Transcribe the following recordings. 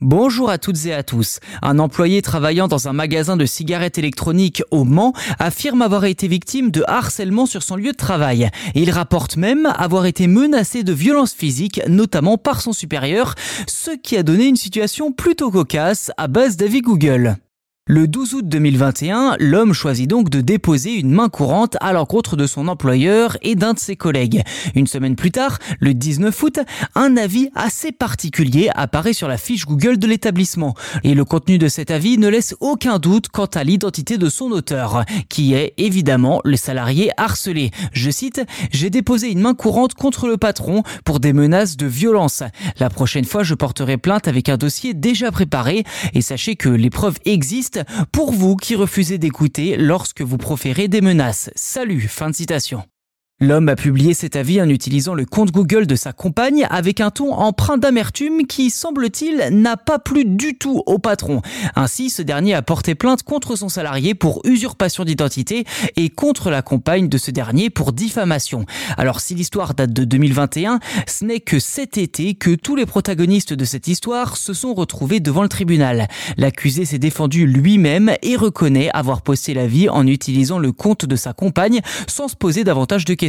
Bonjour à toutes et à tous. Un employé travaillant dans un magasin de cigarettes électroniques au Mans affirme avoir été victime de harcèlement sur son lieu de travail. il rapporte même avoir été menacé de violences physiques, notamment par son supérieur, ce qui a donné une situation plutôt cocasse à base d'avis Google. Le 12 août 2021, l'homme choisit donc de déposer une main courante à l'encontre de son employeur et d'un de ses collègues. Une semaine plus tard, le 19 août, un avis assez particulier apparaît sur la fiche Google de l'établissement. Et le contenu de cet avis ne laisse aucun doute quant à l'identité de son auteur, qui est évidemment le salarié harcelé. Je cite, J'ai déposé une main courante contre le patron pour des menaces de violence. La prochaine fois, je porterai plainte avec un dossier déjà préparé et sachez que les preuves existent pour vous qui refusez d'écouter lorsque vous proférez des menaces. Salut, fin de citation. L'homme a publié cet avis en utilisant le compte Google de sa compagne avec un ton empreint d'amertume qui, semble-t-il, n'a pas plu du tout au patron. Ainsi, ce dernier a porté plainte contre son salarié pour usurpation d'identité et contre la compagne de ce dernier pour diffamation. Alors si l'histoire date de 2021, ce n'est que cet été que tous les protagonistes de cette histoire se sont retrouvés devant le tribunal. L'accusé s'est défendu lui-même et reconnaît avoir posté l'avis en utilisant le compte de sa compagne sans se poser davantage de questions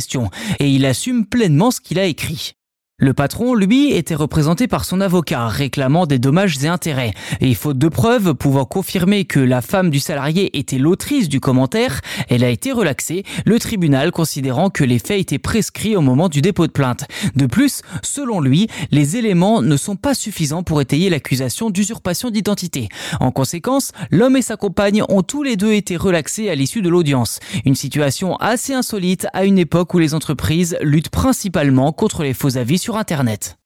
et il assume pleinement ce qu'il a écrit. Le patron, lui, était représenté par son avocat, réclamant des dommages et intérêts. Et faute de preuves pouvant confirmer que la femme du salarié était l'autrice du commentaire, elle a été relaxée, le tribunal considérant que les faits étaient prescrits au moment du dépôt de plainte. De plus, selon lui, les éléments ne sont pas suffisants pour étayer l'accusation d'usurpation d'identité. En conséquence, l'homme et sa compagne ont tous les deux été relaxés à l'issue de l'audience. Une situation assez insolite à une époque où les entreprises luttent principalement contre les faux avis sur Internet.